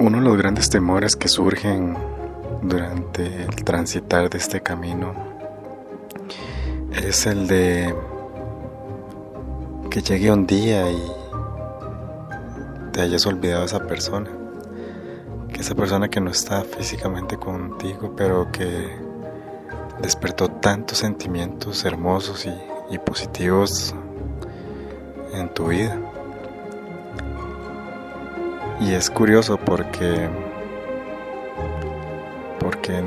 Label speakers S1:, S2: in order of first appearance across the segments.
S1: Uno de los grandes temores que surgen durante el transitar de este camino es el de que llegue un día y te hayas olvidado de esa persona. Que esa persona que no está físicamente contigo, pero que despertó tantos sentimientos hermosos y positivos en tu vida. Y es curioso porque porque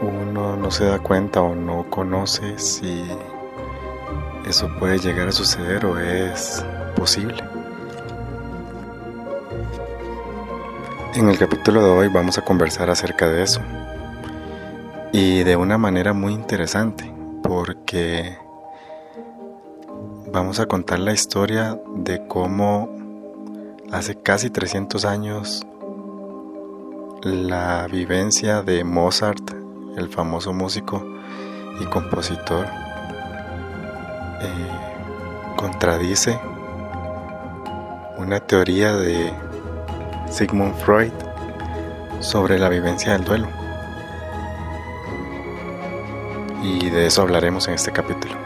S1: uno no se da cuenta o no conoce si eso puede llegar a suceder o es posible. En el capítulo de hoy vamos a conversar acerca de eso y de una manera muy interesante porque vamos a contar la historia de cómo hace casi 300 años la vivencia de Mozart, el famoso músico y compositor, eh, contradice una teoría de Sigmund Freud sobre la vivencia del duelo. Y de eso hablaremos en este capítulo.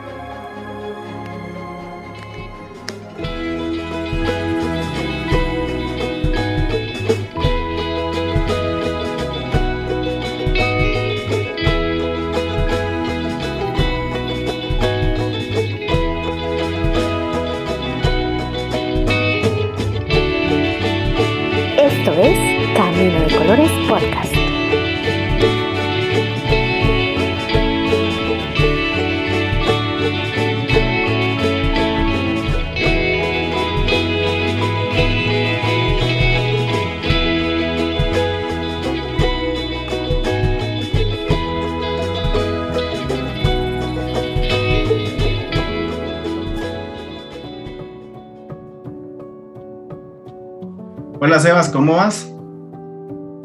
S2: Sebas, ¿cómo vas?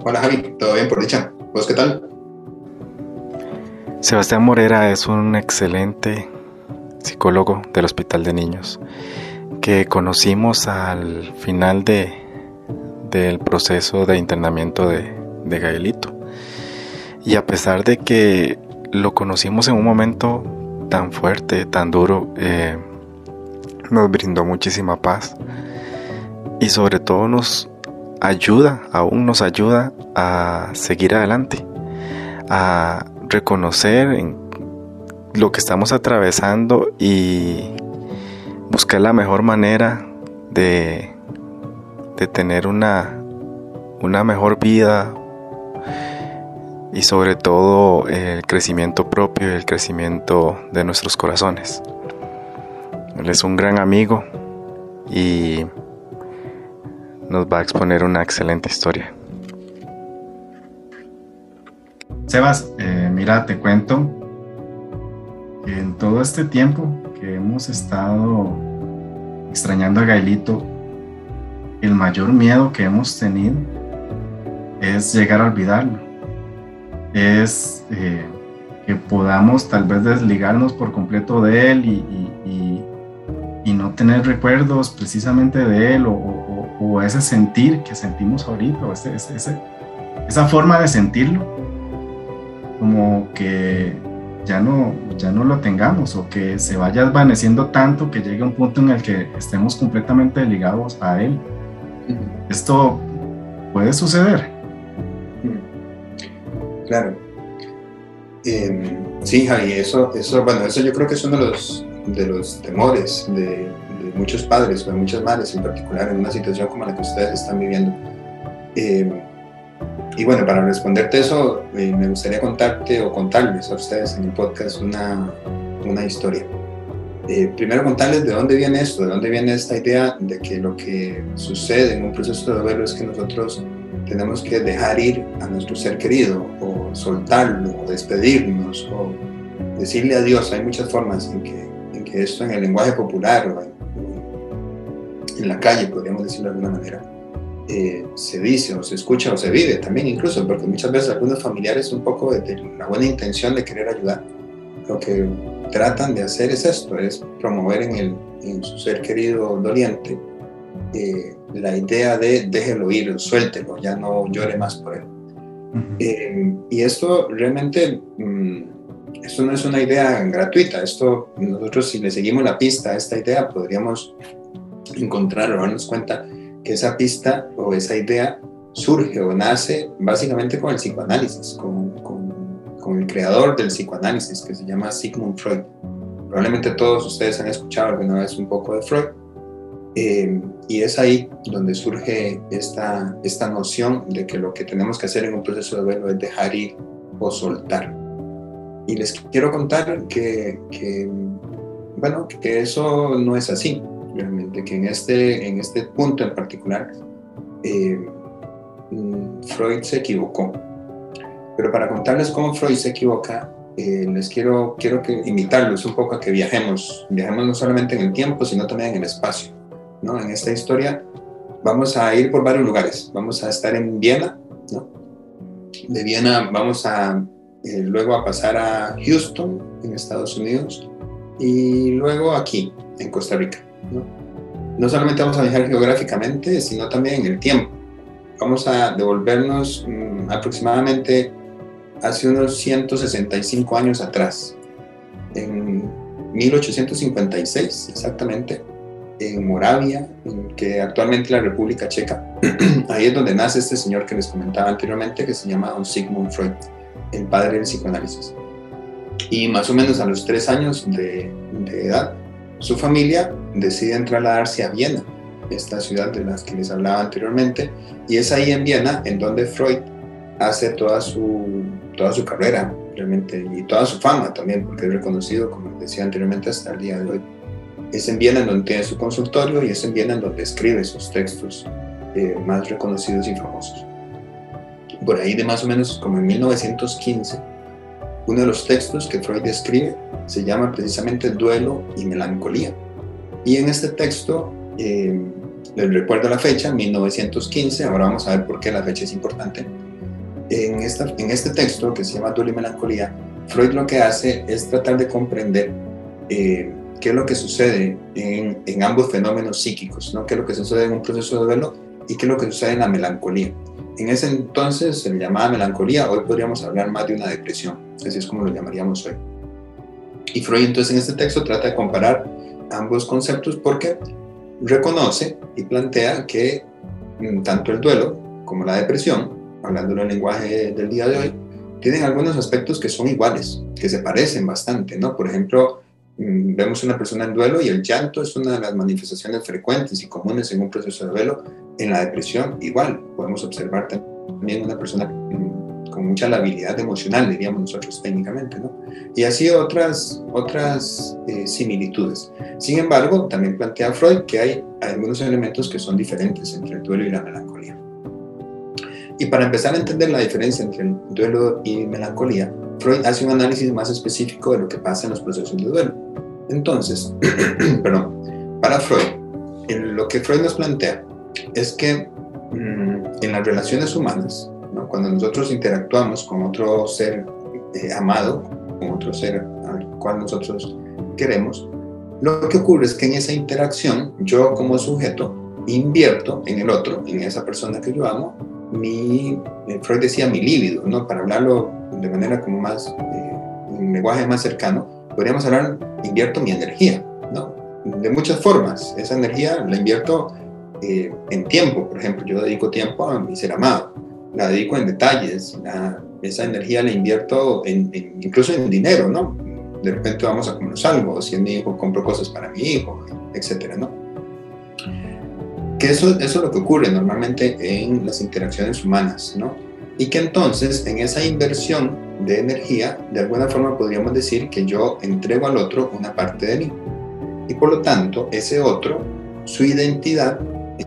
S3: Hola Javi, ¿todo bien por dicha? ¿Vos qué tal?
S1: Sebastián Morera es un excelente psicólogo del Hospital de Niños que conocimos al final de, del proceso de internamiento de, de Gaelito. Y a pesar de que lo conocimos en un momento tan fuerte, tan duro, eh, nos brindó muchísima paz y sobre todo nos ayuda, aún nos ayuda a seguir adelante, a reconocer lo que estamos atravesando y buscar la mejor manera de, de tener una, una mejor vida y sobre todo el crecimiento propio y el crecimiento de nuestros corazones. Él es un gran amigo y nos va a exponer una excelente historia.
S2: Sebas, eh, mira, te cuento que en todo este tiempo que hemos estado extrañando a Gailito, el mayor miedo que hemos tenido es llegar a olvidarlo. Es eh, que podamos tal vez desligarnos por completo de él y, no tener recuerdos precisamente de él o, ese sentir que sentimos ahorita, o esa forma de sentirlo como que ya no, ya no lo tengamos o que se vaya desvaneciendo tanto que llegue a un punto en el que estemos completamente ligados a él. Esto puede suceder.
S3: Claro. Em, sí, Javi, eso, eso, bueno, eso yo creo que es uno de los, de los temores de, muchos padres o de muchas madres en particular en una situación como la que ustedes están viviendo. Eh, y bueno, para responderte eso, eh, me gustaría contarte o contarles a ustedes en el podcast una, una historia. Eh, primero contarles de dónde viene esto, de dónde viene esta idea de que lo que sucede en un proceso de duelo es que nosotros tenemos que dejar ir a nuestro ser querido o soltarlo o despedirnos o decirle adiós. Hay muchas formas en que, en que esto en el lenguaje popular o en, en la calle, podríamos decirlo de alguna manera, eh, se dice o se escucha o se vive también incluso, porque muchas veces algunos familiares un poco de, la buena intención de querer ayudar, lo que tratan de hacer es esto, es promover en, el, en su ser querido doliente eh, la idea de déjelo ir, suéltelo, ya no llore más por él. Eh, y esto realmente, mm, esto no es una idea gratuita, esto nosotros si le seguimos la pista a esta idea podríamos encontrar o darnos cuenta que esa pista o esa idea surge o nace básicamente con el psicoanálisis, con, con, con el creador del psicoanálisis que se llama Sigmund Freud. Probablemente todos ustedes han escuchado alguna vez un poco de Freud eh, y es ahí donde surge esta, esta noción de que lo que tenemos que hacer en un proceso de duelo es dejar ir o soltar. Y les quiero contar que, que, bueno, que eso no es así, realmente, que en este, en este punto en particular, eh, mm, Freud se equivocó. Pero para contarles cómo Freud se equivoca, eh, les quiero, quiero que invitarlos un poco a que viajemos, viajemos no solamente en el tiempo, sino también en el espacio. En esta historia vamos a ir por varios lugares. Vamos a estar en Viena, De Viena vamos a eh, luego a pasar a Houston, en Estados Unidos, y luego aquí, en Costa Rica, ¿no? solamente vamos a viajar geográficamente, sino también en el tiempo. Vamos a devolvernos mm, aproximadamente hace unos 165 años atrás, en 1856 exactamente, en Moravia, que actualmente la República Checa. Ahí es donde nace este señor que les comentaba anteriormente, que se llama Sigmund Freud, el padre del psicoanálisis. Y más o menos a los tres años de, edad, su familia decide trasladarse a Viena, esta ciudad de las que les hablaba anteriormente, y es ahí en Viena en donde Freud hace toda su, toda su carrera, realmente, y toda su fama también, porque es reconocido, como decía anteriormente, hasta el día de hoy es en Viena en donde tiene su consultorio y es en Viena en donde escribe sus textos eh, más reconocidos y famosos. Por ahí de más o menos como en 1915, uno de los textos que Freud escribe se llama precisamente Duelo y Melancolía. Y en este texto, eh, les recuerdo la fecha, 1915, ahora vamos a ver por qué la fecha es importante. En, esta, en este texto que se llama Duelo y Melancolía, Freud lo que hace es tratar de comprender eh, qué es lo que sucede en, en, ambos fenómenos psíquicos, ¿no? qué es lo que sucede en un proceso de duelo y qué es lo que sucede en la melancolía. En ese entonces se le llamaba melancolía, hoy podríamos hablar más de una depresión, así es como lo llamaríamos hoy. Y Freud entonces en este texto trata de comparar ambos conceptos porque reconoce y plantea que mm, tanto el duelo como la depresión, hablando en el lenguaje del día de hoy, tienen algunos aspectos que son iguales, que se parecen bastante, ¿no? Por ejemplo, Mm, vemos una persona en duelo y el llanto es una de las manifestaciones frecuentes y comunes en un proceso de duelo. En la depresión, igual, podemos observar también una persona con mucha labilidad emocional, diríamos nosotros técnicamente, ¿no? Y así otras, otras eh, similitudes. Sin embargo, también plantea Freud que hay algunos elementos que son diferentes entre el duelo y la melancolía. Y para empezar a entender la diferencia entre el duelo y melancolía, Freud hace un análisis más específico de lo que pasa en los procesos de duelo. Entonces, perdón, para Freud, lo que Freud nos plantea es que mm, en las relaciones humanas, cuando nosotros interactuamos con otro ser eh, amado, con otro ser al cual nosotros queremos, lo que ocurre es que en esa interacción yo como sujeto invierto en el otro, en esa persona que yo amo, mi, eh, Freud decía mi líbido, ¿no? para hablarlo de manera como más, eh, un lenguaje más cercano, podríamos hablar, invierto mi energía, ¿no? De muchas formas. Esa energía la invierto eh, en tiempo, por ejemplo, yo dedico tiempo a mi ser amado, la dedico en detalles, esa energía la invierto en, incluso en dinero, ¿no? De repente vamos a comer algo, si es mi hijo, compro cosas para mi hijo, etcétera, ¿no? Que eso, eso es lo que ocurre normalmente en las interacciones humanas, ¿no? Y que entonces en esa inversión de energía, de alguna forma podríamos decir que yo entrego al otro una parte de mí. Y por lo tanto, ese otro, su identidad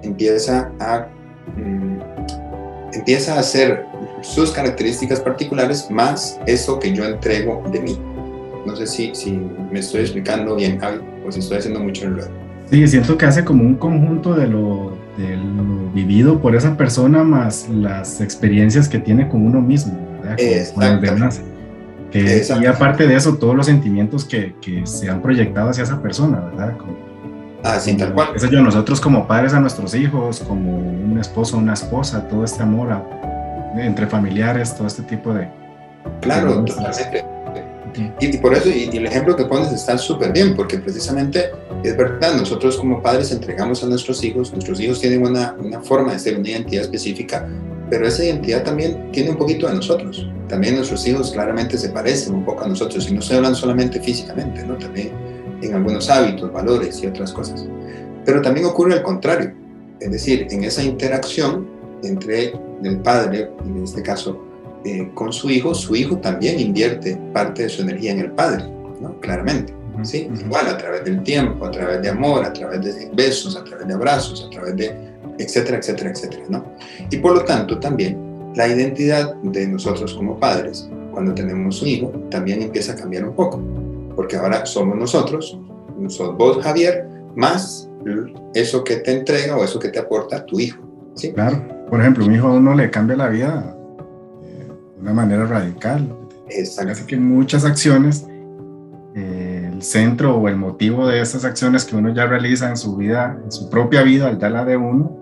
S3: empieza a, mm, empieza a hacer sus características particulares más eso que yo entrego de mí. No sé si, si me estoy explicando bien, Javi, o si estoy haciendo mucho enredo.
S2: Sí, siento que hace como un conjunto de lo, de lo, vivido por esa persona más las experiencias que tiene con uno mismo, ¿verdad? Con, demás. y aparte de eso, todos los sentimientos que, que, se han proyectado hacia esa persona, ¿verdad?
S3: Ah, sí, tal cual.
S2: Eso yo, nosotros como padres a nuestros hijos, como un esposo, una esposa, todo este amor entre familiares, todo este tipo de...
S3: Claro, totalmente. Y, por eso, y, el ejemplo que pones está súper bien, porque precisamente es verdad, nosotros como padres entregamos a nuestros hijos, nuestros hijos tienen una, una forma de ser, una identidad específica, pero esa identidad también tiene un poquito de nosotros. También nuestros hijos claramente se parecen un poco a nosotros, y no se hablan solamente físicamente, ¿no? también en algunos hábitos, valores y otras cosas. Pero también ocurre al contrario, es decir, en esa interacción entre el padre, en este caso, eh, con su hijo, su hijo también invierte parte de su energía en el padre, ¿no? Claramente. ¿sí? Igual a través del tiempo, a través de amor, a través de besos, a través de abrazos, a través de etcétera, etcétera, etcétera. ¿no? Y por lo tanto también la identidad de nosotros como padres, cuando tenemos un hijo, también empieza a cambiar un poco, porque ahora somos nosotros, sos vos Javier, más eso que te entrega o eso que te aporta tu hijo. ¿sí?
S2: Claro, por ejemplo, un hijo a uno le cambia la vida de una manera radical. Así que muchas acciones, eh, el centro o el motivo de esas acciones que uno ya realiza en su vida, en su propia vida, ya la de uno,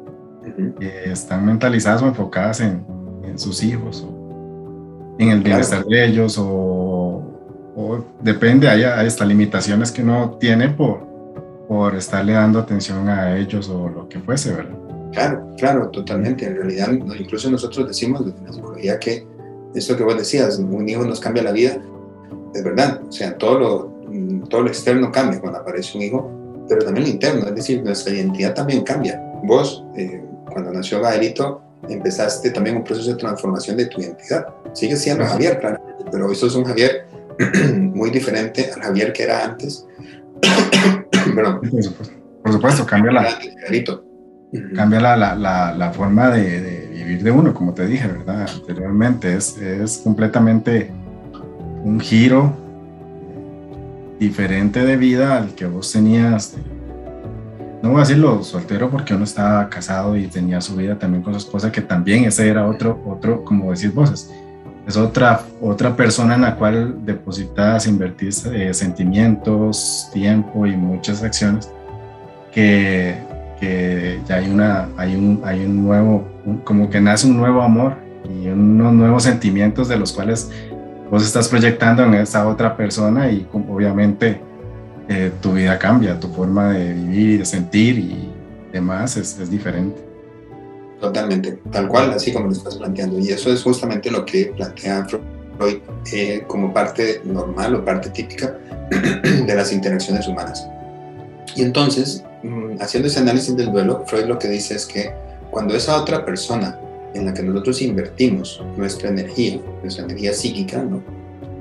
S2: eh, están mentalizadas o enfocadas en, en sus hijos, o en el bienestar de ellos, o, o depende, hay, hay hasta limitaciones que uno tiene por, por estarle dando atención a ellos o lo que fuese, ¿verdad?
S3: Claro, claro, totalmente. En realidad, incluso nosotros decimos desde la psicología que esto que vos decías, un hijo nos cambia la vida, es verdad, o sea, todo lo, mm, todo lo externo cambia cuando aparece un hijo, pero también lo interno, es decir, nuestra identidad también cambia. Vos, eh, cuando nació Gaelito, empezaste también un proceso de transformación de tu identidad. Sigues siendo Javier, claro, pero eso es un Javier muy diferente al Javier que era antes.
S2: Perdón. Por supuesto, cambia la, cambia la, la, la forma de vivir de uno, como te dije, ¿verdad? Anteriormente es, es completamente un giro diferente de vida al que vos tenías. No voy a decirlo soltero porque uno estaba casado y tenía su vida también con su esposa, que también ese era otro, otro como decís vos, es, otra, otra persona en la cual depositas, invertís eh, sentimientos, tiempo y muchas acciones que que ya hay, una, hay, un, hay un nuevo, como que nace un nuevo amor y unos nuevos sentimientos de los cuales vos estás proyectando en esa otra persona y obviamente eh, tu vida cambia, tu forma de vivir, de sentir y demás es, es diferente.
S3: Totalmente, tal cual, así como lo estás planteando. Y eso es justamente lo que plantea Freud eh, como parte normal o parte típica de las interacciones humanas. Y entonces, Mm, haciendo ese análisis del duelo, Freud lo que dice es que cuando esa otra persona en la que nosotros invertimos nuestra energía, nuestra energía psíquica,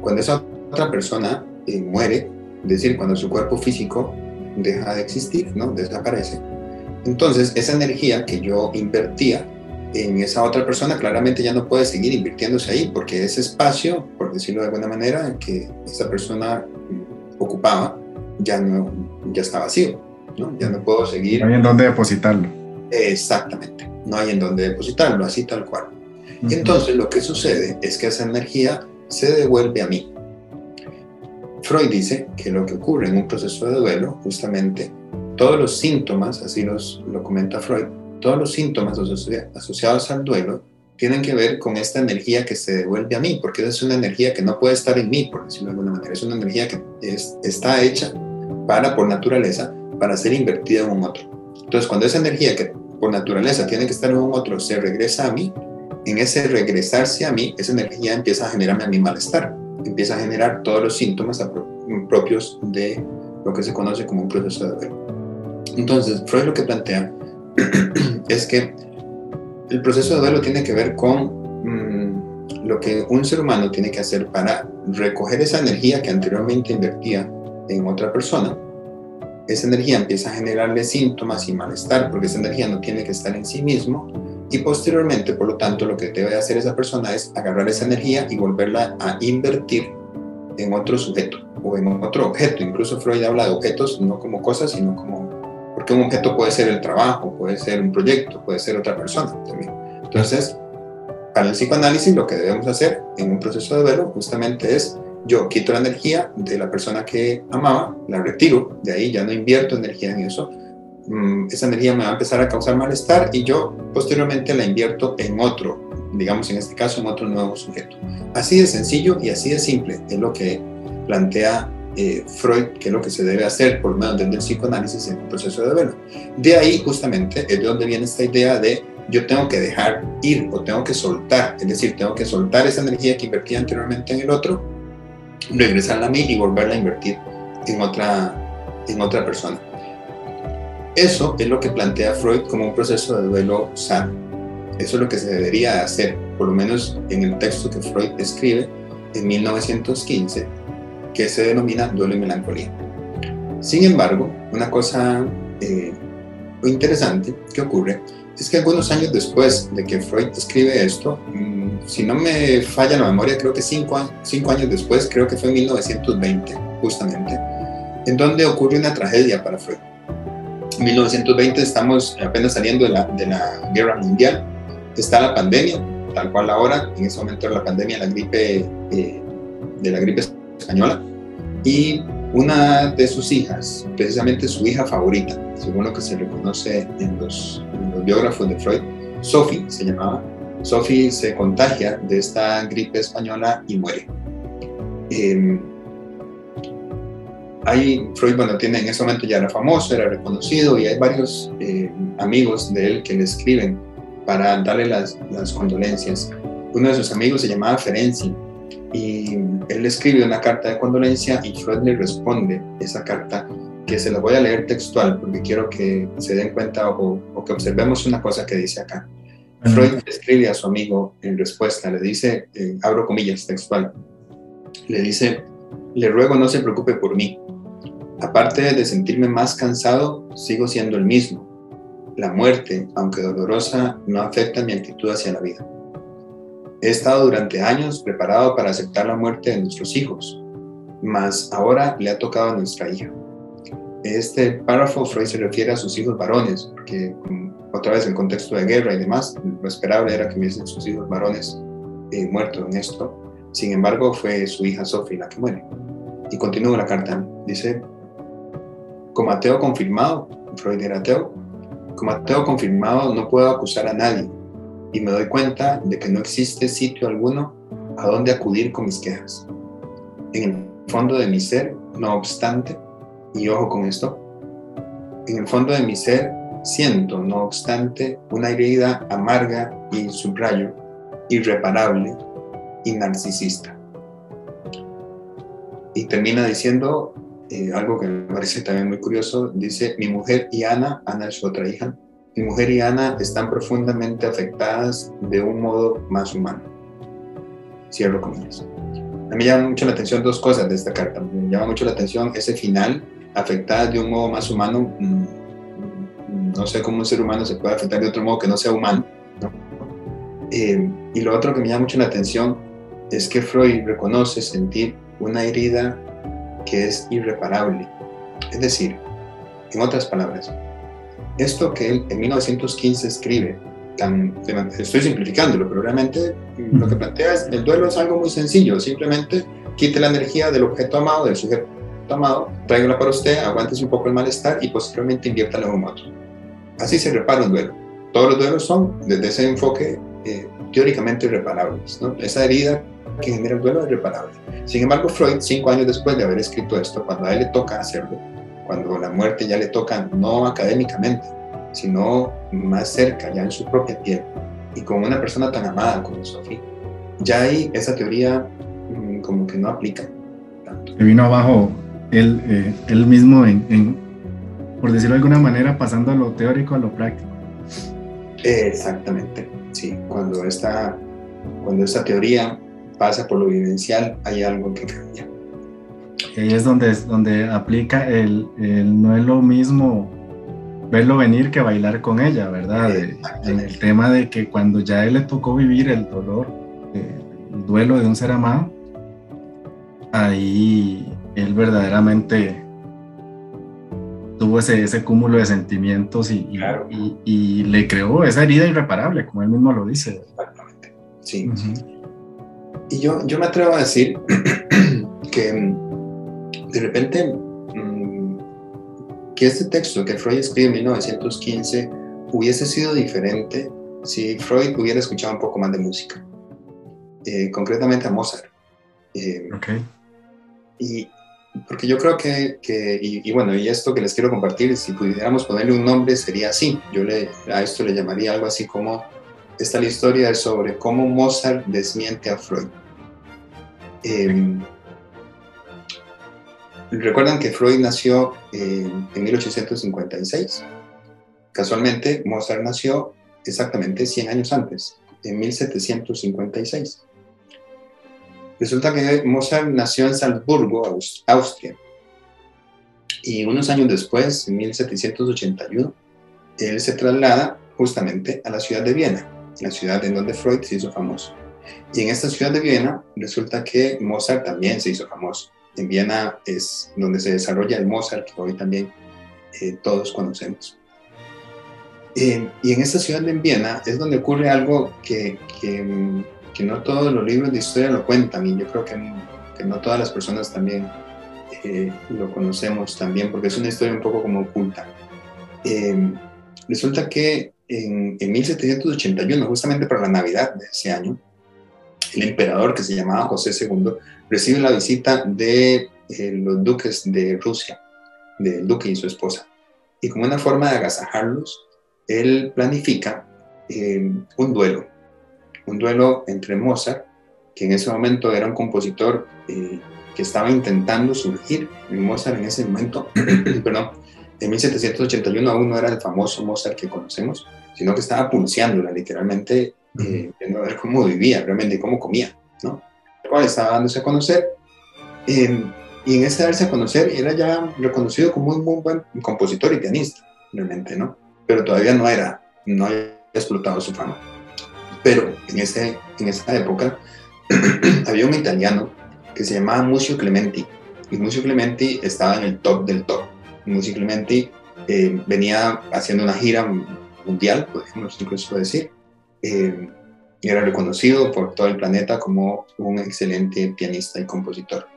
S3: cuando esa otra persona eh, muere, es decir, cuando su cuerpo físico deja de existir, ¿no? desaparece, entonces esa energía que yo invertía en esa otra persona claramente ya no puede seguir invirtiéndose ahí, porque ese espacio, por decirlo de alguna manera, que esa persona mm, ocupaba, ya, no, ya está vacío. Ya no puedo seguir.
S2: No hay en dónde depositarlo.
S3: Exactamente, no hay en dónde depositarlo, así tal cual. Y entonces lo que sucede es que esa energía se devuelve a mí. Freud dice que lo que ocurre en un proceso de duelo, justamente, todos los síntomas, así los, lo comenta Freud, todos los síntomas asociados al duelo tienen que ver con esta energía que se devuelve a mí, porque es una energía que no puede estar en mí, por decirlo de alguna manera, es una energía que está hecha para, por naturaleza, para ser invertida en un otro. Entonces, cuando esa energía que por naturaleza tiene que estar en un otro se regresa a mí, en ese regresarse a mí, esa energía empieza a generarme a mi malestar, empieza a generar todos los síntomas propios de lo que se conoce como un proceso de duelo. Entonces, Freud lo que plantea es que el proceso de duelo tiene que ver con mm, lo que un ser humano tiene que hacer para recoger esa energía que anteriormente invertía en otra persona esa energía empieza a generarle síntomas y malestar porque esa energía no tiene que estar en sí mismo y posteriormente, por lo tanto, lo que debe hacer esa persona es agarrar esa energía y volverla a invertir en otro sujeto o en otro objeto. Incluso Freud habla de objetos no como cosas, sino como, porque un objeto puede ser el trabajo, puede ser un proyecto, puede ser otra persona también. Entonces, para el psicoanálisis lo que debemos hacer en un proceso de duelo justamente es yo quito la energía de la persona que amaba, la retiro, de ahí ya no invierto energía en eso, mm, esa energía me va a empezar a causar malestar y yo posteriormente la invierto en otro, digamos en este caso en otro nuevo sujeto. Así de sencillo y así de simple es lo que plantea eh, Freud, que es lo que se debe hacer, por lo menos desde el psicoanálisis, en un proceso de duelo. De ahí justamente es de donde viene esta idea de yo tengo que dejar ir o tengo que soltar, es decir, tengo que soltar esa energía que invertí anteriormente en el otro, regresarla a mí y volverla a invertir en otra, en otra persona. Eso es lo que plantea Freud como un proceso de duelo sano. Eso es lo que se debería hacer, por lo menos en el texto que Freud escribe en 1915, que se denomina duelo y melancolía. Sin embargo, una cosa eh, interesante que ocurre es que algunos años después de que Freud escribe esto, mm, si no me falla la memoria, creo que cinco, años después, creo que fue en 1920, justamente, en donde ocurre una tragedia para Freud. En 1920 estamos apenas saliendo de la, de la guerra mundial, está la pandemia, tal cual ahora, en ese momento era la pandemia, la gripe, eh, de la gripe española, y una de sus hijas, precisamente su hija favorita, según lo que se reconoce en los, biógrafos de Freud, Sophie se llamaba, Sophie se contagia de esta gripe española y muere. Eh, hay, Freud, bueno, tiene, en ese momento ya era famoso, era reconocido y hay varios eh, amigos de él que le escriben para darle las, las condolencias. Uno de sus amigos se llamaba Ferenczi y él le escribe una carta de condolencia y Freud le responde esa carta que se la voy a leer textual porque quiero que se den cuenta o, que observemos una cosa que dice acá. Freud escribe a su amigo en respuesta, le dice, eh, abro comillas textual, le dice, le ruego no se preocupe por mí. Aparte de sentirme más cansado, sigo siendo el mismo. La muerte, aunque dolorosa, no afecta mi actitud hacia la vida. He estado durante años preparado para aceptar la muerte de nuestros hijos, mas ahora le ha tocado a nuestra hija. Este párrafo Freud se refiere a sus hijos varones, porque otra vez en contexto de guerra y demás, lo esperable era que hubiesen sus hijos varones eh, muertos en esto. Sin embargo, fue su hija Sophie la que muere. Y continúa la carta. Dice, como ateo confirmado, Freud era ateo, como ateo confirmado no puedo acusar a nadie, y me doy cuenta de que no existe sitio alguno a donde acudir con mis quejas. En el fondo de mi ser, no obstante, y ojo con esto, en el fondo de mi ser siento, no obstante, una herida amarga y subrayo, irreparable y narcisista. Y termina diciendo eh, algo que me parece también muy curioso, dice, mi mujer y Ana, Ana es su otra hija, mi mujer y Ana están profundamente afectadas de un modo más humano. Cierro comillas. A mí me llama mucho la atención dos cosas de esta carta. Me llama mucho la atención ese final, afectadas de un modo más humano. Mm, no sé cómo un ser humano se puede afectar de otro modo que no sea humano. Eh, y lo otro que me llama mucho la atención es que Freud reconoce sentir una herida que es irreparable. Es decir, en otras palabras, esto que él en 1915 escribe, estoy simplificándolo, pero realmente lo que plantea es, el duelo es algo muy sencillo, simplemente quite la energía del objeto amado, del sujeto amado, tráigala para usted, aguántese un poco el malestar y posteriormente inviértalo en un otro. Así se repara un duelo. Todos los duelos son, desde ese enfoque, eh, teóricamente irreparables. ¿no? Esa herida que genera el duelo es reparable. Sin embargo, Freud, cinco años después de haber escrito esto, cuando a él le toca hacerlo, cuando la muerte ya le toca no académicamente, sino más cerca, ya en su propia piel, y con una persona tan amada como Sofía, ya ahí esa teoría mm, como que no aplica
S2: tanto. Se vino abajo él, eh, él mismo, en, por decirlo de alguna manera, pasando a lo teórico a lo práctico.
S3: Exactamente, sí, cuando esta, cuando esta teoría pasa por lo vivencial, hay algo que cambia.
S2: Ahí es donde, donde aplica el, el, no es lo mismo verlo venir que bailar con ella, ¿verdad? en el tema de que cuando ya a él le tocó vivir el dolor, el duelo de un ser amado, ahí él verdaderamente tuvo ese, ese cúmulo de sentimientos y, y, y, le creó esa herida irreparable, como él mismo lo dice.
S3: Exactamente, sí. Y yo, yo me atrevo a decir que de repente, mm, que este texto que Freud escribe en 1915 hubiese sido diferente si Freud hubiera escuchado un poco más de música, eh, concretamente a Mozart. Eh, y porque yo creo que, que y, bueno, y esto que les quiero compartir, si pudiéramos ponerle un nombre, sería así. Yo le, a esto le llamaría algo así como, esta la historia es sobre cómo Mozart desmiente a Freud. Eh, recuerdan que Freud nació en 1856. Casualmente, Mozart nació exactamente 100 años antes, en 1756. Resulta que Mozart nació en Salzburgo, Austria. Y unos años después, en 1781, él se traslada justamente a la ciudad de Viena, la ciudad en donde Freud se hizo famoso. Y en esta ciudad de Viena resulta que Mozart también se hizo famoso. En Viena es donde se desarrolla el Mozart que hoy también eh, todos conocemos. Eh, y en esta ciudad de Viena es donde ocurre algo que, que, que, no todos los libros de historia lo cuentan y yo creo que, que no todas las personas también eh, lo conocemos también porque es una historia un poco como oculta. Eh, resulta que en, en, 1781, justamente para la Navidad de ese año, el emperador que se llamaba José II recibe la visita de los duques de Rusia, del duque y su esposa. Y como una forma de agasajarlos, él planifica eh, un duelo, un duelo entre Mozart, que en ese momento era un compositor eh, que estaba intentando surgir. Mozart en ese momento, perdón, en 1781 aún no era el famoso Mozart que conocemos, sino que estaba pulseándola literalmente, eh, viendo a ver cómo vivía, realmente cómo comía, ¿no? Cual estaba dándose a conocer. y en ese darse a conocer era ya reconocido como un muy buen compositor y pianista, realmente, ¿no? pero todavía no era, no había explotado su fama. Pero en, ese, en esa época había un italiano que se llamaba Mucio Clementi, y Mucio Clementi estaba en el top del top. Mucio Clementi eh, venía haciendo una gira mundial, podemos incluso decir, eh, era reconocido por todo el planeta como un excelente pianista y compositor.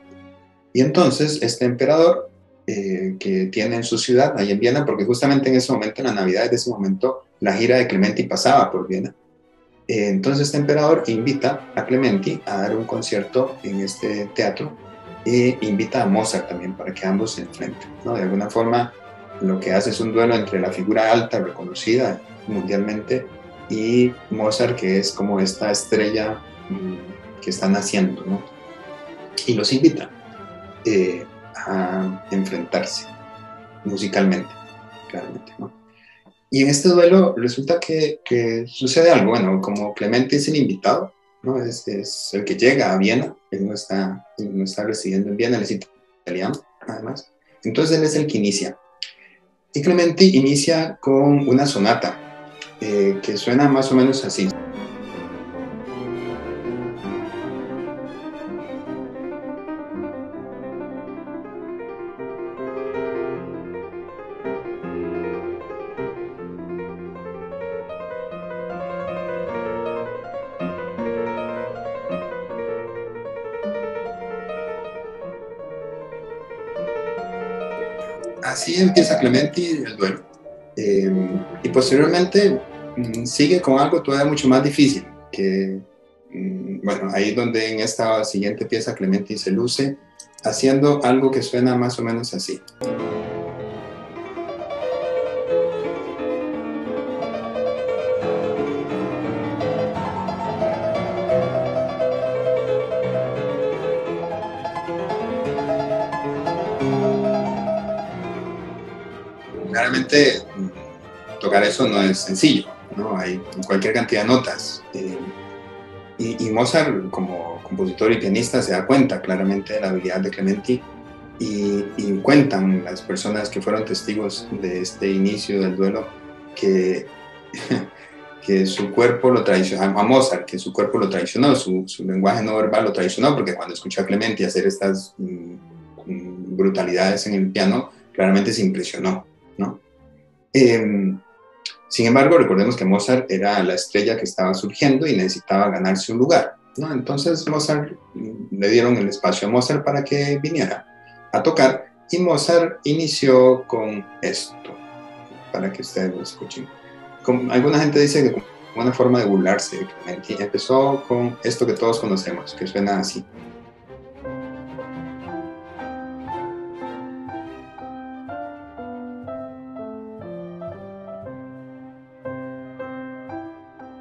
S3: Y entonces este emperador eh, que tiene en su ciudad, ahí en Viena, porque justamente en ese momento, en la Navidad de ese momento, la gira de Clementi pasaba por Viena. Eh, entonces este emperador invita a Clementi a dar un concierto en este teatro e invita a Mozart también para que ambos se enfrenten. ¿no? De alguna forma, lo que hace es un duelo entre la figura alta, reconocida mundialmente, y Mozart, que es como esta estrella mm, que está naciendo, ¿no? Y los invita. Eh, a enfrentarse musicalmente, claramente. ¿no? Y en este duelo resulta que, que, sucede algo, bueno, como Clemente es el invitado, ¿no? es, es, el que llega a Viena, él no está, no está residiendo en Viena, él es italiano, además. Entonces él es el que inicia. Y Clemente inicia con una sonata eh, que suena más o menos así. así empieza Clementi el duelo. Eh, y posteriormente sigue con algo todavía mucho más difícil, que, mm, bueno, ahí donde en esta siguiente pieza Clementi se luce haciendo algo que suena más o menos así. Realmente tocar eso no es sencillo. Hay cualquier cantidad de notas. Eh, y, Mozart, como compositor y pianista, se da cuenta claramente de la habilidad de Clementi y, cuentan las personas que fueron testigos de este inicio del duelo que, que su cuerpo lo traicionó, a Mozart, que su cuerpo lo traicionó, su, su lenguaje no verbal lo traicionó, porque cuando escuchó a Clementi hacer estas mm, mm, brutalidades en el piano, claramente se impresionó ¿no? Em, sin embargo, recordemos que Mozart era la estrella que estaba surgiendo y necesitaba ganarse un lugar, Entonces Mozart, le dieron el espacio a Mozart para que viniera a tocar Y Mozart inició con esto, para que ustedes lo escuchen. Como, alguna gente dice que como una forma de burlarse empezó con esto que todos conocemos, que suena así.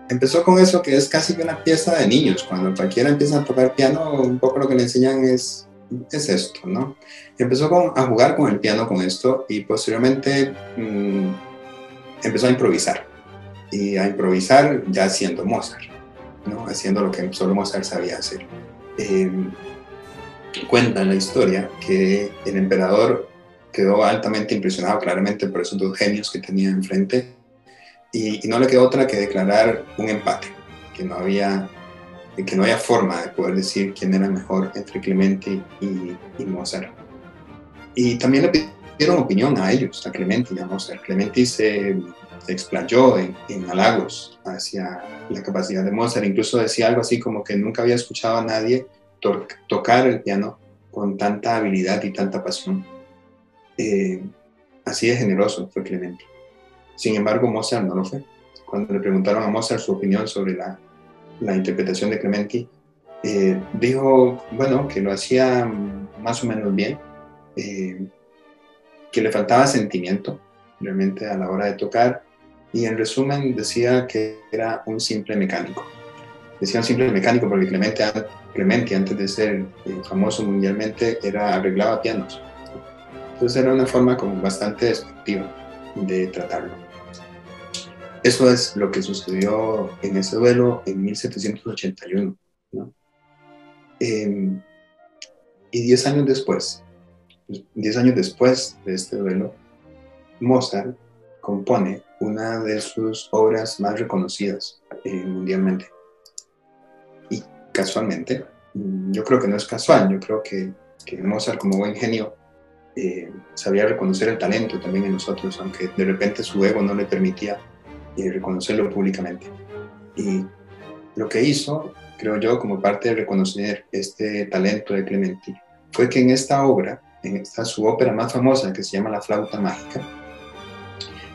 S3: Empezó con eso que es casi una pieza de niños. Cuando cualquiera empieza a tocar piano, un poco lo que le enseñan es, es esto, ¿no? Empezó con, a jugar con el piano con esto y posteriormente mmm, empezó a improvisar. Y a improvisar ya haciendo Mozart, ¿no? Haciendo lo que solo Mozart sabía hacer. Eh, cuenta la historia que el emperador quedó altamente impresionado claramente por esos dos genios que tenía enfrente y, y, no le quedó otra que declarar un empate, que no había, que no había forma de poder decir quién era mejor entre Clementi y, y Mozart. Y también le pidieron opinión a ellos, a Clementi y a Mozart. Clementi se, se explayó en, en, halagos hacia la capacidad de Mozart, incluso decía algo así como que nunca había escuchado a nadie to tocar el piano con tanta habilidad y tanta pasión. Eh, así de generoso fue Clementi. Sin embargo, Mozart no lo fue. Cuando le preguntaron a Mozart su opinión sobre la, la interpretación de Clementi, eh, dijo, bueno, que lo hacía más o menos bien, eh, que le faltaba sentimiento realmente a la hora de tocar y en resumen decía que era un simple mecánico. Decía un simple mecánico porque Clementi antes de ser eh, famoso mundialmente era arreglaba pianos. Entonces era una forma como bastante despectiva de tratarlo. Eso es lo que sucedió en ese duelo en 1781. ¿no? Eh, y diez años después, diez años después de este duelo, Mozart compone una de sus obras más reconocidas eh, mundialmente. Y casualmente, yo creo que no es casual, yo creo que, que Mozart como buen genio eh, sabía reconocer el talento también en nosotros, aunque de repente su ego no le permitía y reconocerlo públicamente. Y lo que hizo, creo yo, como parte de reconocer este talento de Clementi, fue que en esta obra, en esta su ópera más famosa que se llama La flauta mágica,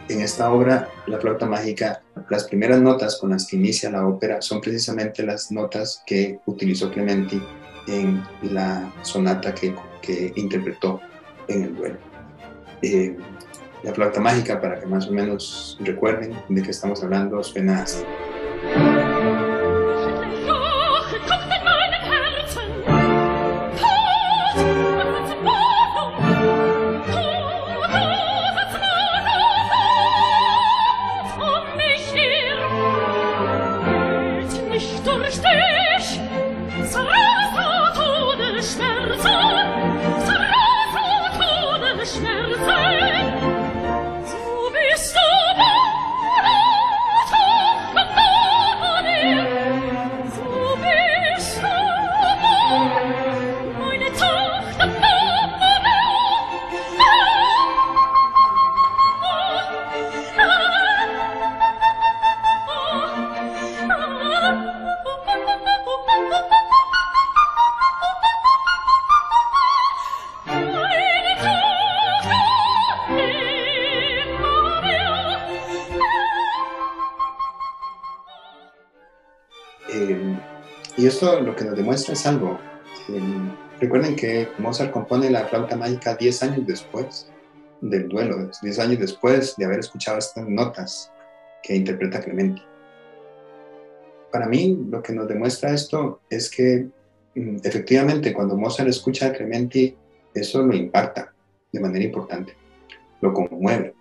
S3: en esta obra, La flauta mágica, las primeras notas con las que inicia la ópera son precisamente las notas que utilizó Clementi en la sonata que, que interpretó en el duelo. Eh, la flauta mágica, para que más o menos recuerden de qué estamos hablando, suena así. Y esto lo que nos demuestra es algo. Eh, recuerden que Mozart compone la flauta mágica 10 años después del duelo, 10 años después de haber escuchado estas notas que interpreta Clementi. Para mí, lo que nos demuestra esto es que mm, efectivamente cuando Mozart escucha a Clementi, eso lo impacta de manera importante, lo conmueve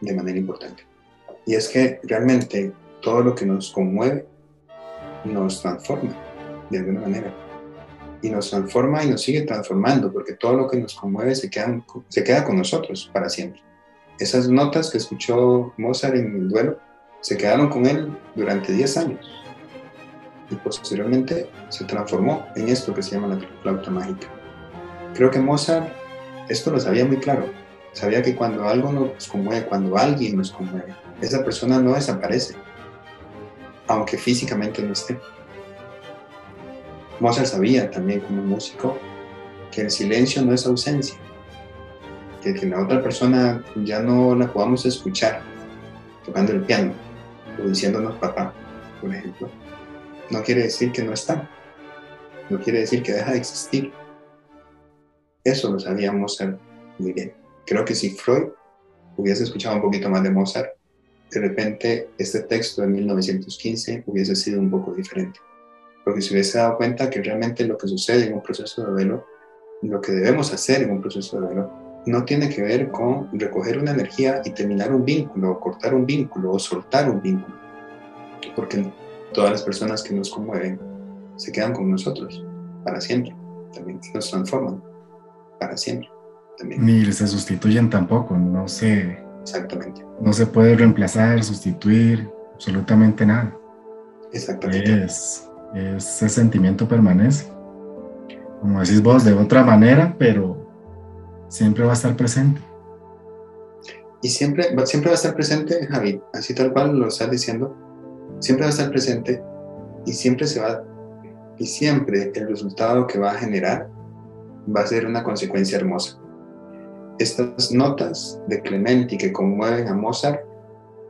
S3: de manera importante. Y es que realmente todo lo que nos conmueve nos transforma de alguna manera. Y nos transforma y nos sigue transformando, porque todo lo que nos conmueve se queda, se queda con nosotros para siempre. Esas notas que escuchó Mozart en el duelo se quedaron con él durante 10 años. Y posteriormente se transformó en esto que se llama la flauta mágica. Creo que Mozart esto lo sabía muy claro. Sabía que cuando algo nos conmueve, cuando alguien nos conmueve, esa persona no desaparece, aunque físicamente no esté. Mozart sabía también como músico que el silencio no es ausencia, que, la otra persona ya no la podamos escuchar tocando el piano o diciéndonos papá, por ejemplo, no quiere decir que no está, no quiere decir que deja de existir. Eso lo sabía Mozart muy bien. Creo que si Freud hubiese escuchado un poquito más de Mozart, de repente este texto de 1915 hubiese sido un poco diferente. Porque se hubiese dado cuenta que realmente lo que sucede en un proceso de duelo, lo que debemos hacer en un proceso de duelo, no tiene que ver con recoger una energía y terminar un vínculo, o cortar un vínculo, o soltar un vínculo. Porque todas las personas que nos conmueven se quedan con nosotros para siempre, también nos transforman para siempre. También.
S2: Ni se sustituyen tampoco, no se,
S3: Exactamente.
S2: no se puede reemplazar, sustituir, absolutamente nada.
S3: Exactamente.
S2: Es, ese sentimiento permanece. Como decís vos, de otra manera, pero siempre va a estar presente.
S3: Y siempre, siempre va a estar presente, Javi, así tal cual lo estás diciendo, siempre va a estar presente y siempre se va, y siempre el resultado que va a generar va a ser una consecuencia hermosa. Estas notas de Clementi que conmueven a Mozart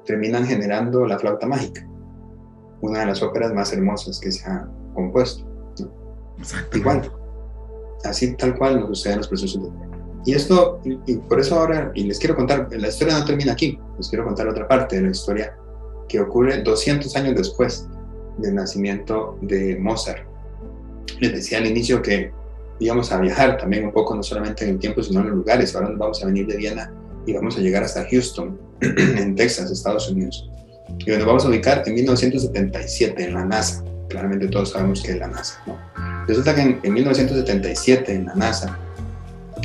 S3: terminan generando la flauta mágica, una de las óperas más hermosas que se ha compuesto.
S2: Exactamente.
S3: Igual, así tal cual nos sucede en los procesos de y esto, y, y por eso ahora, y les quiero contar, la historia no termina aquí, les quiero contar otra parte de la historia que ocurre 200 años después del nacimiento de Mozart. Les decía al inicio que íbamos a viajar también un poco, no solamente en el tiempo, sino en los lugares. Ahora nos vamos a venir de Viena y vamos a llegar hasta Houston, en Texas, Estados Unidos. Y nos vamos a ubicar en 1977, en la NASA. Claramente todos sabemos que es la NASA. ¿no? Resulta que en, en 1977, en la NASA,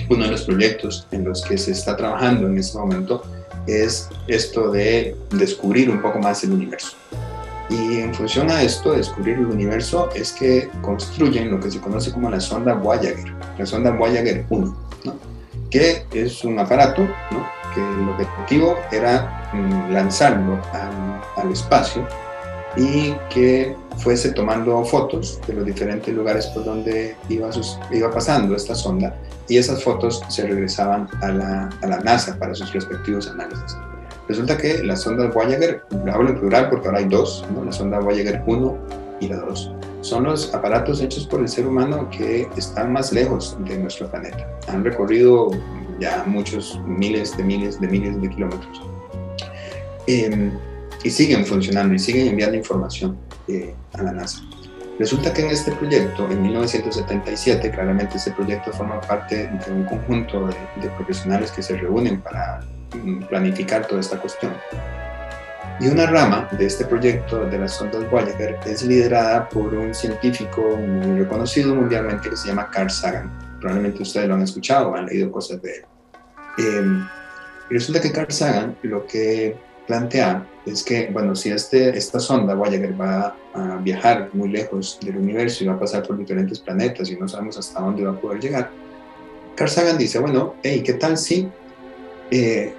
S3: uno de los proyectos en los que se está trabajando en este momento es esto de descubrir un poco más el universo. Y en función a esto, descubrir el universo, es que construyen lo que se conoce como la sonda Voyager, la sonda Voyager 1, ¿no? que es un aparato ¿no? Que el objetivo era mm, lanzarlo al, al espacio y que fuese tomando fotos de los diferentes lugares por donde iba, sus, iba pasando esta sonda y esas fotos se regresaban a la, a la, NASA para sus respectivos análisis. Resulta que las sondas Voyager, hablo en plural porque ahora hay dos, ¿no? la sonda Voyager 1 y la 2, son los aparatos hechos por el ser humano que están más lejos de nuestro planeta. Han recorrido ya muchos miles de miles de miles de kilómetros. Eh, y siguen funcionando y siguen enviando información eh, a la NASA. Resulta que en este proyecto, en 1977, claramente este proyecto forma parte de un conjunto de, de profesionales que se reúnen para mm, planificar toda esta cuestión. Y una rama de este proyecto de las sondas Voyager es liderada por un científico muy reconocido mundialmente que se llama Carl Sagan. Probablemente ustedes lo han escuchado o han leído cosas de él. Eh, y resulta que Carl Sagan lo que plantea es que, bueno, si este, esta sonda Voyager va a viajar muy lejos del universo y va a pasar por diferentes planetas y no sabemos hasta dónde va a poder llegar, Carl Sagan dice, bueno, hey, ¿qué tal si eh,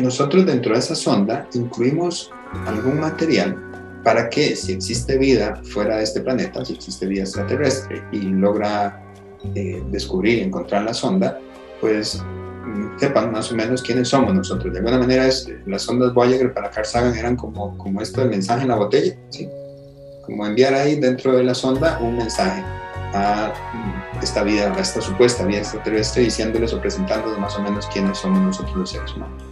S3: nosotros dentro de esa sonda incluimos algún material para que si existe vida fuera de este planeta, si existe vida extraterrestre y logra eh, descubrir encontrar la sonda, pues sepan más o menos quiénes somos nosotros. De alguna manera, es, las sondas Voyager para Carl Sagan eran como, como esto del mensaje en la botella, ¿sí? como enviar ahí dentro de la sonda un mensaje a esta vida, a esta supuesta vida extraterrestre, diciéndoles o presentándoles más o menos quiénes somos nosotros los seres humanos.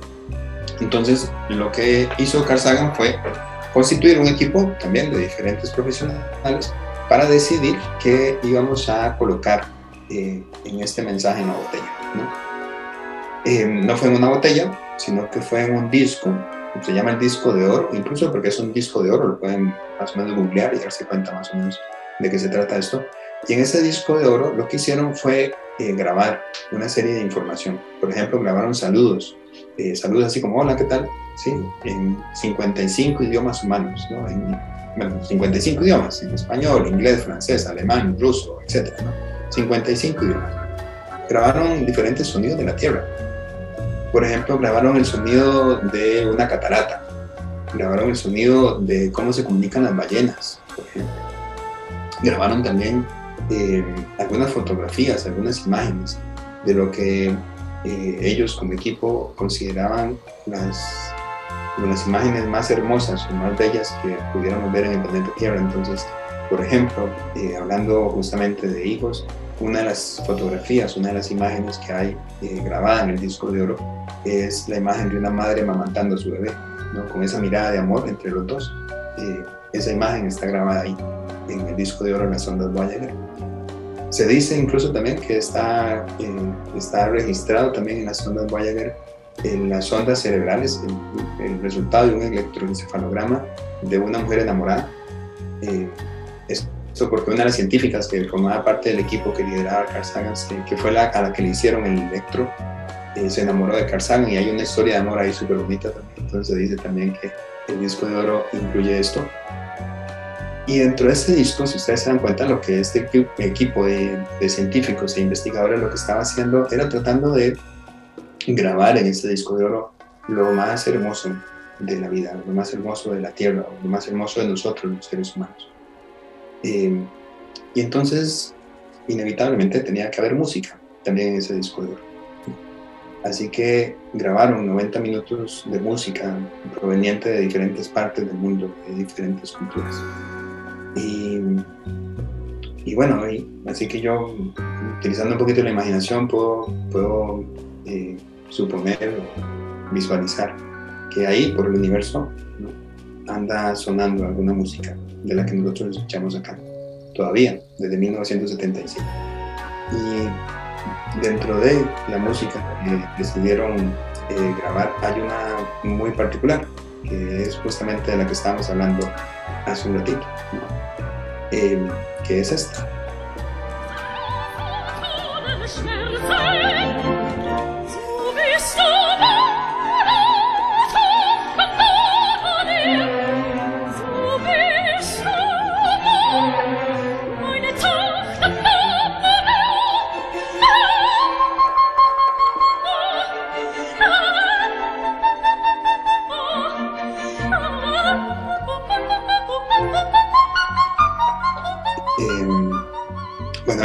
S3: Entonces, lo que hizo Carl Sagan fue constituir un equipo también de diferentes profesionales para decidir qué íbamos a colocar eh, en este mensaje en la botella. ¿no? Eh, no fue en una botella, sino que fue en un disco, se llama el disco de oro, incluso porque es un disco de oro, lo pueden más o menos googlear y darse cuenta más o menos de qué se trata esto. Y en ese disco de oro lo que hicieron fue eh, grabar una serie de información. Por ejemplo, grabaron saludos, eh, saludos así como hola, ¿qué tal? Sí, en 55 idiomas humanos, ¿no? En, bueno, 55 idiomas, español, inglés, francés, alemán, ruso, etc. ¿no? 55 idiomas. Grabaron diferentes sonidos de la Tierra. Por ejemplo, grabaron el sonido de una catarata, grabaron el sonido de cómo se comunican las ballenas, por ejemplo. Grabaron también eh, algunas fotografías, algunas imágenes de lo que eh, ellos como equipo consideraban las, las imágenes más hermosas o más bellas que pudiéramos ver en el planeta Tierra. Entonces, por ejemplo, eh, hablando justamente de hijos, una de las fotografías, una de las imágenes que hay eh, grabada en el disco de oro es la imagen de una madre mamantando a su bebé, ¿no? con esa mirada de amor entre los dos. esa imagen está grabada ahí, en el disco de oro Las Ondas Voyager. Se dice incluso también que está, eh, está registrado también en las ondas Voyager, en las ondas cerebrales, el, resultado de un electroencefalograma de una mujer enamorada. Eh, esto porque una de las científicas que formaba parte del equipo que lideraba Carl Sagan, que fue la, a la que le hicieron el electro, eh, se enamoró de Carl Sagan y hay una historia de amor ahí súper bonita también. Entonces dice también que el disco de oro incluye esto. Y dentro de este disco, si ustedes se dan cuenta, lo que este equipo de, científicos e investigadores lo que estaba haciendo era tratando de grabar en este disco de oro lo más hermoso de la vida, lo más hermoso de la Tierra, lo más hermoso de nosotros, los seres humanos. Eh, y entonces, inevitablemente tenía que haber música también en ese disco de oro. Así que grabaron 90 minutos de música proveniente de diferentes partes del mundo, de diferentes culturas. Y, y bueno, así que yo, utilizando un poquito la imaginación, puedo, puedo eh, suponer o visualizar que ahí, por el universo, anda sonando alguna música de la que nosotros escuchamos acá, todavía, desde 1975. Y dentro de la música que decidieron eh, grabar, hay una muy particular, que es justamente de la que estábamos hablando hace un ratito, eh, que es esta.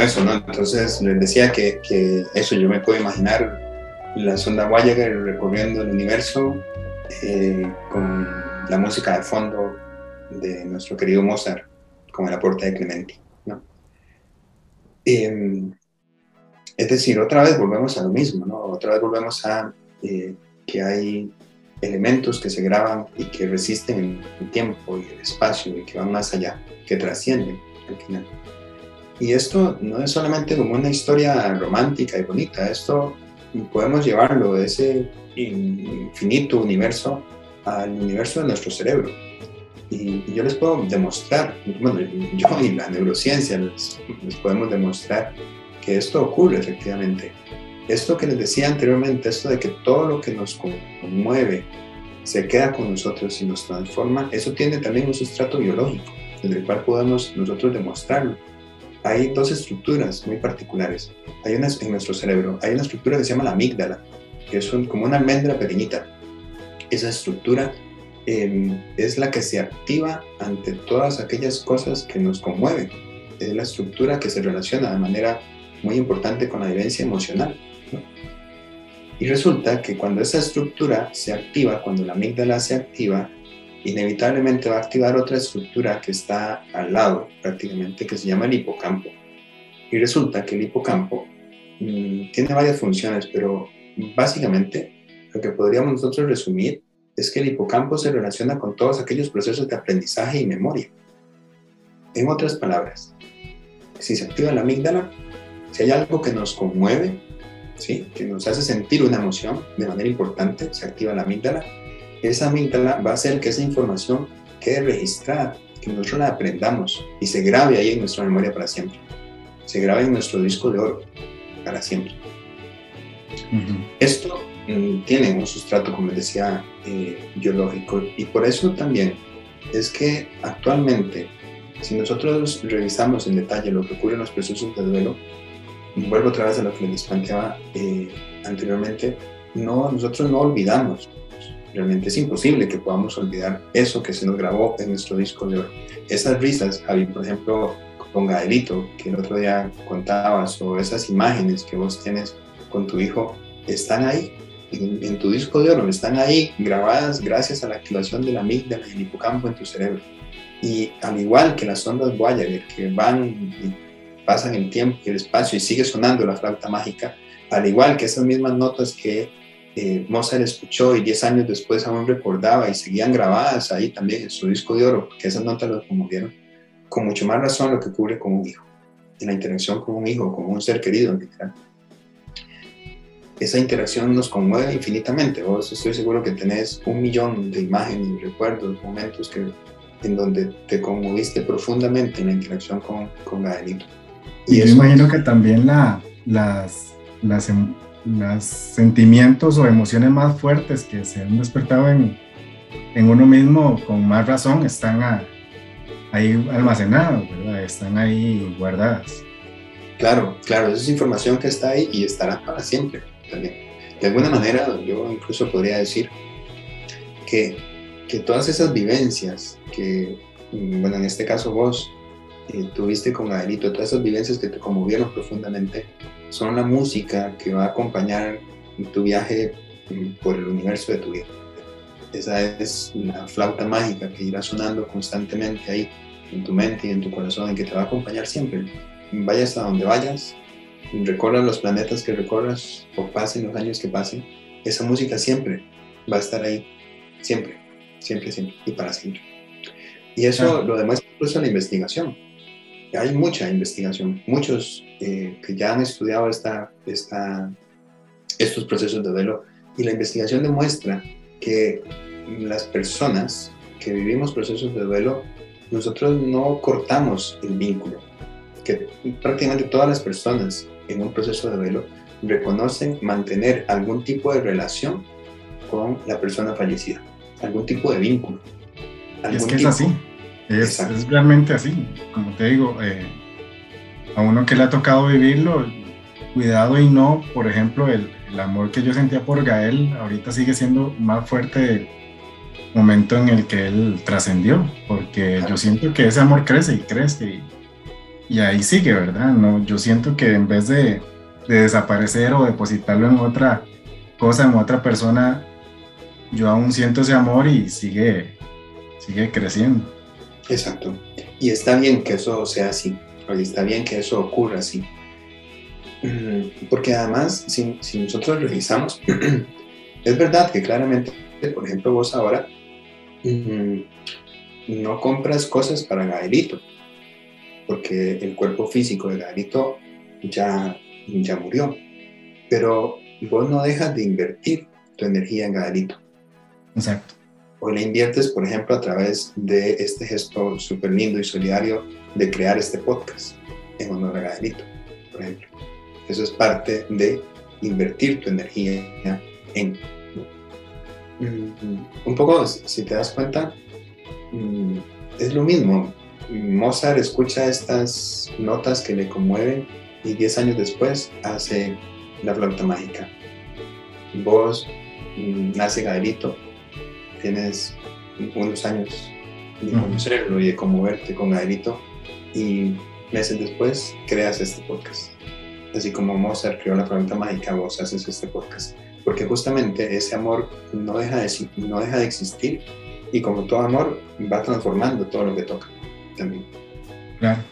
S3: Eso, ¿no? Entonces les decía que, eso, yo me puedo imaginar la sonda Voyager recorriendo el universo eh, con la música de fondo de nuestro querido Mozart, como el aporte de Clementi, ¿no? Em, es decir, otra vez volvemos a lo mismo, ¿no? Otra vez volvemos a eh, que hay elementos que se graban y que resisten el tiempo y el espacio y que van más allá, que trascienden al final. Y esto no es solamente como una historia romántica y bonita, esto podemos llevarlo de ese infinito universo al universo de nuestro cerebro. Y, yo les puedo demostrar, bueno, yo y la neurociencia les, podemos demostrar que esto ocurre efectivamente. Esto que les decía anteriormente, esto de que todo lo que nos conmueve se queda con nosotros y nos transforma, eso tiene también un sustrato biológico, desde el cual podemos nosotros demostrarlo hay dos estructuras muy particulares. Hay una en nuestro cerebro, hay una estructura que se llama la amígdala, que es como una almendra pequeñita. Esa estructura em, es la que se activa ante todas aquellas cosas que nos conmueven. Es la estructura que se relaciona de manera muy importante con la vivencia emocional. Y resulta que cuando esa estructura se activa, cuando la amígdala se activa, inevitablemente va a activar otra estructura que está al lado prácticamente, que se llama el hipocampo. Y resulta que el hipocampo mm, tiene varias funciones, pero básicamente lo que podríamos nosotros resumir es que el hipocampo se relaciona con todos aquellos procesos de aprendizaje y memoria. En otras palabras, si se activa la amígdala, si hay algo que nos conmueve, ¿sí? que nos hace sentir una emoción de manera importante, se activa la amígdala, esa amígdala va a hacer que esa información quede registrada, que nosotros la aprendamos y se grabe ahí en nuestra memoria para siempre. Se grabe en nuestro disco de oro para siempre. Esto mm, tiene un sustrato, como les decía, eh, biológico y por eso también es que actualmente, si nosotros revisamos en detalle lo que ocurre en los procesos de duelo, vuelvo otra vez a lo que les planteaba eh, anteriormente, no, nosotros no olvidamos Realmente es imposible que podamos olvidar eso que se nos grabó en nuestro disco de oro. Esas risas, Javi, por ejemplo, con Gaelito, que el otro día contabas, o esas imágenes que vos tienes con tu hijo, están ahí, en, tu disco de oro, están ahí grabadas gracias a la activación de la amígdala y el hipocampo en tu cerebro. Y al igual que las ondas Voyager que van y pasan el tiempo y el espacio y sigue sonando la flauta mágica, al igual que esas mismas notas que eh, Mozart escuchó y 10 años después aún recordaba y seguían grabadas ahí también en su disco de oro, porque esas notas lo conmovieron, con mucho más razón lo que cubre con un hijo, en la interacción con un hijo, con un ser querido en general. Esa interacción nos conmueve infinitamente. Vos estoy seguro que tenés un millón de imágenes, recuerdos, momentos que, en donde te conmoviste profundamente en la interacción con, con Gaelito.
S2: Y, yo imagino que también la, las, las, em, los sentimientos o emociones más fuertes que se han despertado en, en uno mismo con más razón están ahí almacenados, están ahí guardadas.
S3: Claro, claro, esa es información que está ahí y estará para siempre también. De alguna manera, yo incluso podría decir que, que todas esas vivencias que, bueno, en este caso vos eh, tuviste con Adelito, todas esas vivencias que te conmovieron profundamente, son la música que va a acompañar tu viaje por el universo de tu vida. Esa es la flauta mágica que irá sonando constantemente ahí en tu mente y en tu corazón, y que te va a acompañar siempre. Vayas a donde vayas, recorras los planetas que recorras o pasen los años que pasen, esa música siempre va a estar ahí, siempre, siempre, siempre y para siempre. Y eso lo demuestra incluso la investigación. Hay mucha investigación, muchos eh, que ya han estudiado esta, esta, estos procesos de duelo y la investigación demuestra que las personas que vivimos procesos de duelo, nosotros no cortamos el vínculo, que prácticamente todas las personas en un proceso de duelo reconocen mantener algún tipo de relación con la persona fallecida, algún tipo de vínculo.
S2: Es que es así, es, es, realmente así. Como te digo, eh, a uno que le ha tocado vivirlo, cuidado y no, por ejemplo, el, el, amor que yo sentía por Gael ahorita sigue siendo más fuerte el momento en el que él trascendió, porque yo siento que ese amor crece y crece y y ahí sigue, ¿verdad? No, yo siento que en vez de, desaparecer o depositarlo en otra cosa, en otra persona, yo aún siento ese amor y sigue, sigue creciendo.
S3: Exacto. Y está bien que eso sea así, está bien que eso ocurra así. Mm, porque además, si, si nosotros revisamos, es verdad que claramente, por ejemplo, vos ahora mm, no compras cosas para Gaelito, porque el cuerpo físico de Gaelito ya, ya murió. Pero vos no dejas de invertir tu energía en Gaelito.
S2: Exacto.
S3: O la inviertes, por ejemplo, a través de este gesto súper lindo y solidario de crear este podcast en honor a Gaelito, por ejemplo. Eso es parte de invertir tu energía en... Mm, un poco, si te das cuenta, mm, es lo mismo. Mozart escucha estas notas que le conmueven y 10 años después hace la flauta mágica. Vos mm, nace Gaelito, tienes unos años de conocerlo y de conmoverte con Gaelito y meses después creas este podcast. Así como Mozart creó la flauta mágica, vos haces este podcast. Porque justamente ese amor no deja de, no deja de existir y como todo amor va transformando todo lo que toca también.
S2: Claro.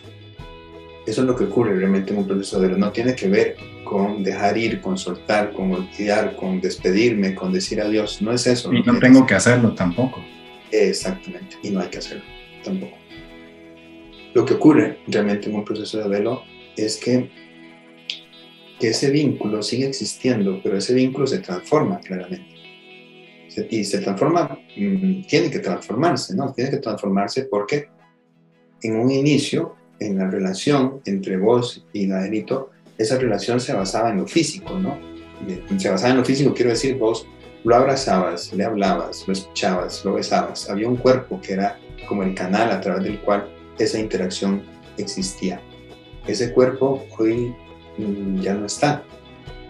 S3: Eso es lo que ocurre realmente en un proceso de No tiene que ver con dejar ir, con soltar, con olvidar, con despedirme, con decir adiós. No es eso.
S2: Y no, tengo que hacerlo tampoco.
S3: Exactamente. Y no hay que hacerlo tampoco. Lo que ocurre realmente en un proceso de velo es que, que ese vínculo sigue existiendo, pero ese vínculo se transforma claramente. y se transforma, mm, tiene que transformarse, ¿no? Tiene que transformarse porque en un inicio, en la relación entre vos y Gaelito, esa relación se basaba en lo físico, ¿no? Se basaba en lo físico, quiero decir, vos lo abrazabas, le hablabas, lo escuchabas, lo besabas. Había un cuerpo que era como el canal a través del cual esa interacción existía. Ese cuerpo hoy mm, ya no está,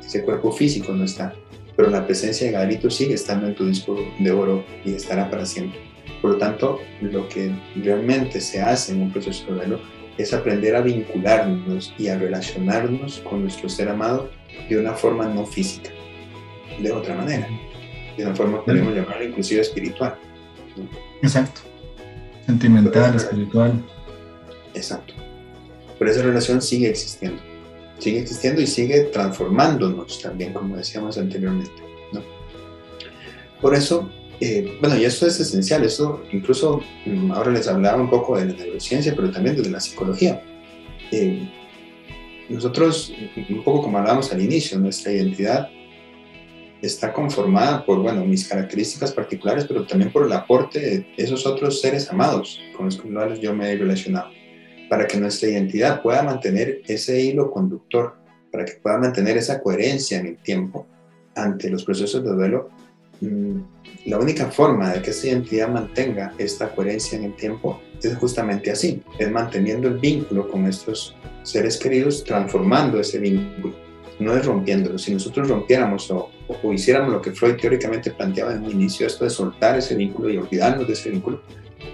S3: ese cuerpo físico no está, pero la presencia de Gaelito sigue estando en tu disco de oro y estará para siempre. Por lo tanto, lo que realmente se hace en un proceso de duelo es aprender a vincularnos y a relacionarnos con nuestro ser amado de una forma no física. de otra manera. De una forma podemos llamarlo inclusive espiritual.
S2: Exacto. Sentimental, espiritual.
S3: Exacto. Pero esa relación sigue existiendo. Sigue existiendo y sigue transformándonos también, como decíamos anteriormente. Por eso, eh, bueno, y esto es esencial, esto incluso mm, ahora les hablaba un poco de la neurociencia, pero también de la psicología. Eh, nosotros, un poco como hablábamos al inicio, nuestra identidad está conformada por, bueno, mis características particulares, pero también por el aporte de esos otros seres amados con los cuales yo me he relacionado, para que nuestra identidad pueda mantener ese hilo conductor, para que pueda mantener esa coherencia en el tiempo ante los procesos de duelo. Mm, la única forma de que esa identidad mantenga esta coherencia en el tiempo es justamente así, es manteniendo el vínculo con estos seres queridos, transformando ese vínculo, no es rompiéndolo. Si nosotros rompiéramos o, o, hiciéramos lo que Freud teóricamente planteaba en un inicio, esto de soltar ese vínculo y olvidarnos de ese vínculo,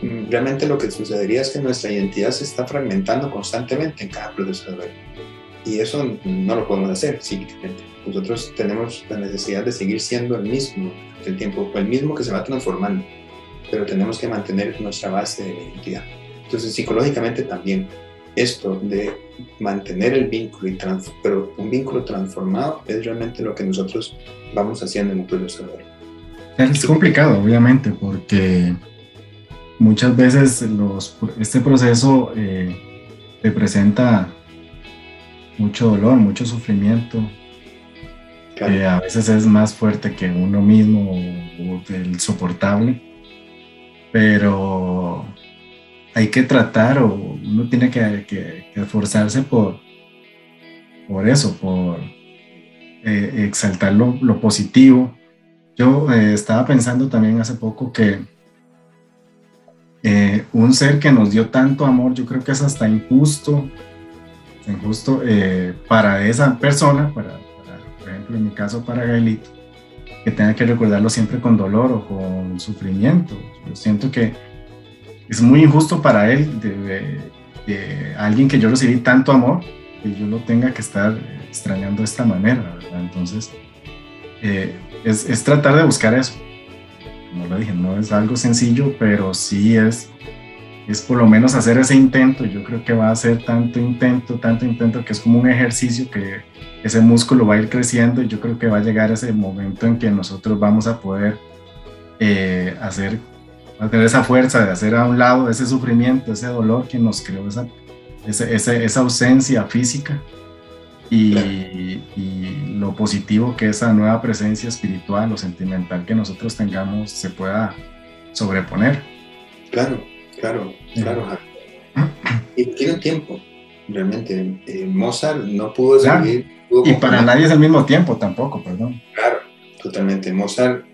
S3: mm, realmente lo que sucedería es que nuestra identidad se está fragmentando constantemente en cada proceso de duelo. Y eso no lo podemos hacer psíquicamente. Nosotros tenemos la necesidad de seguir siendo el mismo el tiempo, el mismo que se va transformando, pero tenemos que mantener nuestra base de identidad. Entonces, psicológicamente también, esto de mantener el vínculo, y pero un vínculo transformado es realmente lo que nosotros vamos haciendo en un proceso
S2: Es complicado, obviamente, porque muchas veces los, este proceso eh, te presenta mucho dolor, mucho sufrimiento, que a veces es más fuerte que uno mismo o, el soportable, pero hay que tratar o uno tiene que, esforzarse por, por eso, por eh, exaltar lo, positivo. Yo eh, estaba pensando también hace poco que eh, un ser que nos dio tanto amor, yo creo que es hasta injusto, injusto para esa persona, para, ejemplo en mi caso para Gaelito, que tenga que recordarlo siempre con dolor o con sufrimiento. Yo siento que es muy injusto para él, de, alguien que yo recibí tanto amor, que yo lo tenga que estar extrañando de esta manera, ¿verdad? Entonces, eh, es, es, tratar de buscar eso. Como lo dije, no es algo sencillo, pero sí es, es por lo menos hacer ese intento. Yo creo que va a ser tanto intento, tanto intento, que es como un ejercicio que ese músculo va a ir creciendo y yo creo que va a llegar ese momento en que nosotros vamos a poder eh, hacer a tener esa fuerza de hacer a un lado ese sufrimiento, ese dolor que nos creó esa, esa, esa ausencia física y, y, lo positivo que esa nueva presencia espiritual o sentimental que nosotros tengamos se pueda sobreponer.
S3: Claro, claro, claro. Y tiene un tiempo, realmente. Eh, Mozart no pudo seguir.
S2: y para nadie es el mismo tiempo tampoco, perdón.
S3: Claro, totalmente. Mozart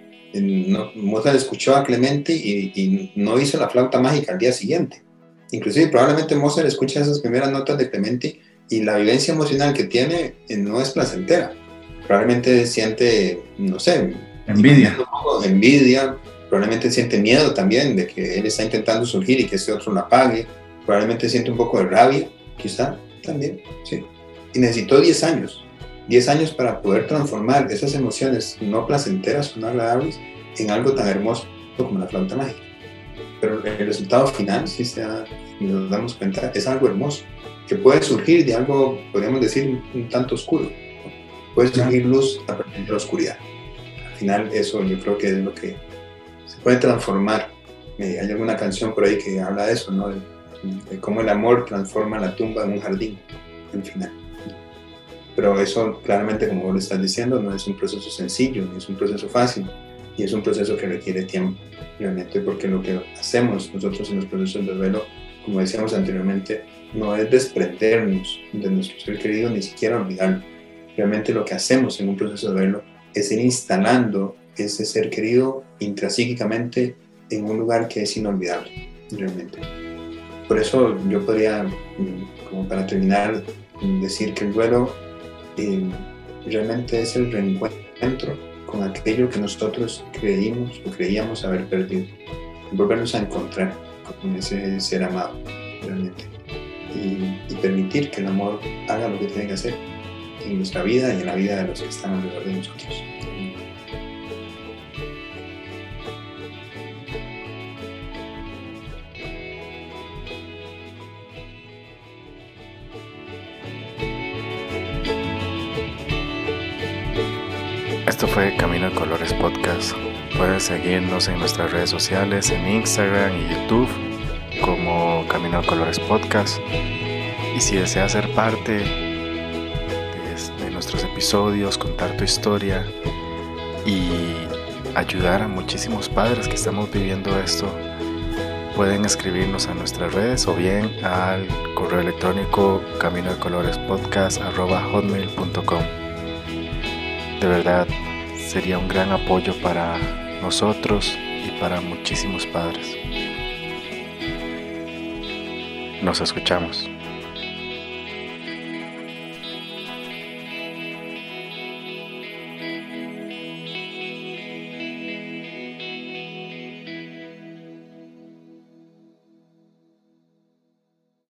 S3: Mozart escuchó a Clemente y, no hizo la flauta mágica al día siguiente. Inclusive probablemente Mozart escucha esas primeras notas de Clemente y la vivencia emocional que tiene eh, no es placentera. Probablemente siente, no sé,
S2: envidia.
S3: Envidia, probablemente siente miedo también de que él está intentando surgir y que ese otro lo apague. Probablemente siente un poco de rabia, quizá también, sí. Y necesitó 10 años 10 años para poder transformar esas emociones no placenteras o no agradables en algo tan hermoso como la flauta mágica. Pero el resultado final, si se nos damos cuenta, es algo hermoso, que puede surgir de algo, podríamos decir, un tanto oscuro. Puede surgir luz a partir de la oscuridad. Al final eso yo creo que es lo que se puede transformar. Eh, hay alguna canción por ahí que habla de eso, ¿no? De, cómo el amor transforma la tumba en un jardín, al final pero eso claramente, como vos lo estás diciendo, no es un proceso sencillo, es un proceso fácil y es un proceso que requiere tiempo, realmente, porque lo que hacemos nosotros en los procesos de duelo, como decíamos anteriormente, no es desprendernos de nuestro ser querido, ni siquiera olvidarlo. Realmente lo que hacemos en un proceso de duelo es ir instalando ese ser querido intrapsíquicamente en un lugar que es inolvidable, realmente. Por eso yo podría, mm, como para terminar, decir que el duelo realmente es el reencuentro con aquello que nosotros creímos o creíamos haber perdido. Volvernos a encontrar con ese ser amado, realmente. Y, permitir que el amor haga lo que tiene que hacer en nuestra vida y en la vida de los que están alrededor de nosotros.
S2: Seguirnos en nuestras redes sociales, en Instagram y YouTube, como Camino de Colores Podcast. Y si deseas ser parte de, nuestros episodios, contar tu historia y ayudar a muchísimos padres que estamos viviendo esto, pueden escribirnos a nuestras redes o bien al correo electrónico camino de colores podcast hotmail.com. De verdad, sería un gran apoyo para nosotros y para muchísimos padres. Nos escuchamos.